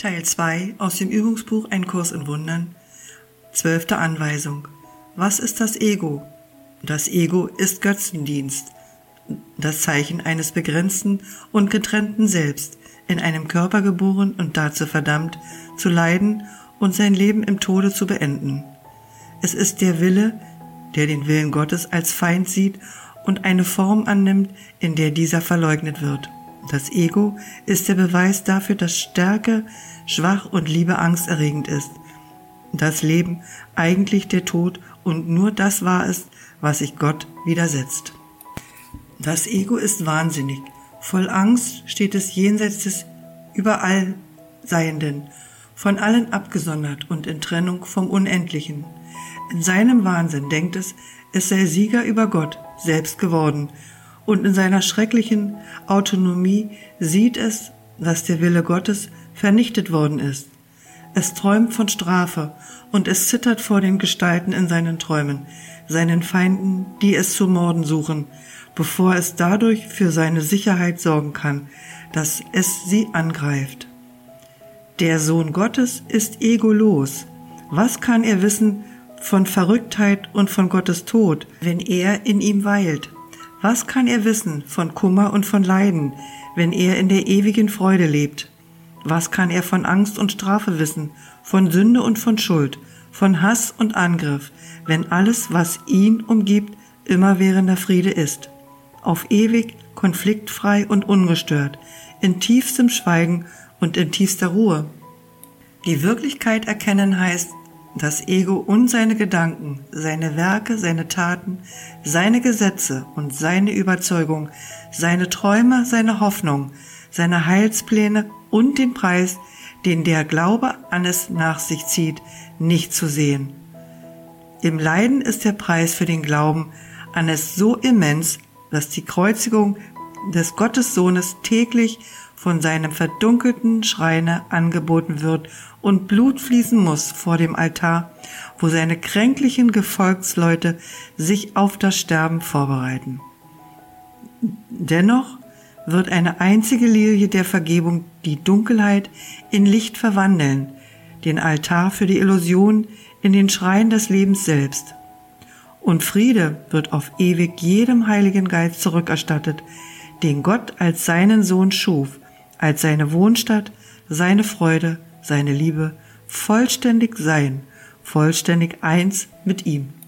Teil 2 aus dem Übungsbuch Ein Kurs in Wundern. Zwölfte Anweisung. Was ist das Ego? Das Ego ist Götzendienst, das Zeichen eines begrenzten und getrennten Selbst, in einem Körper geboren und dazu verdammt, zu leiden und sein Leben im Tode zu beenden. Es ist der Wille, der den Willen Gottes als Feind sieht und eine Form annimmt, in der dieser verleugnet wird. Das Ego ist der Beweis dafür, dass Stärke schwach und Liebe angsterregend ist. Das Leben eigentlich der Tod und nur das war es, was sich Gott widersetzt. Das Ego ist wahnsinnig. Voll Angst steht es jenseits des überall Seienden, von allen abgesondert und in Trennung vom Unendlichen. In seinem Wahnsinn denkt es, es sei Sieger über Gott selbst geworden und in seiner schrecklichen Autonomie sieht es, dass der Wille Gottes vernichtet worden ist. Es träumt von Strafe und es zittert vor den Gestalten in seinen Träumen, seinen Feinden, die es zu morden suchen, bevor es dadurch für seine Sicherheit sorgen kann, dass es sie angreift. Der Sohn Gottes ist egolos. Was kann er wissen von Verrücktheit und von Gottes Tod, wenn er in ihm weilt? Was kann er wissen von Kummer und von Leiden, wenn er in der ewigen Freude lebt? Was kann er von Angst und Strafe wissen, von Sünde und von Schuld, von Hass und Angriff, wenn alles, was ihn umgibt, immerwährender Friede ist? Auf ewig, konfliktfrei und ungestört, in tiefstem Schweigen und in tiefster Ruhe. Die Wirklichkeit erkennen heißt, das Ego und seine Gedanken, seine Werke, seine Taten, seine Gesetze und seine Überzeugung, seine Träume, seine Hoffnung, seine Heilspläne und den Preis, den der Glaube an es nach sich zieht, nicht zu sehen. Im Leiden ist der Preis für den Glauben an es so immens, dass die Kreuzigung des Gottessohnes täglich von seinem verdunkelten Schreine angeboten wird und Blut fließen muss vor dem Altar, wo seine kränklichen Gefolgsleute sich auf das Sterben vorbereiten. Dennoch wird eine einzige Lilie der Vergebung die Dunkelheit in Licht verwandeln, den Altar für die Illusion in den Schrein des Lebens selbst. Und Friede wird auf ewig jedem Heiligen Geist zurückerstattet, den Gott als seinen Sohn schuf, als seine Wohnstatt, seine Freude, seine Liebe, vollständig sein, vollständig eins mit ihm.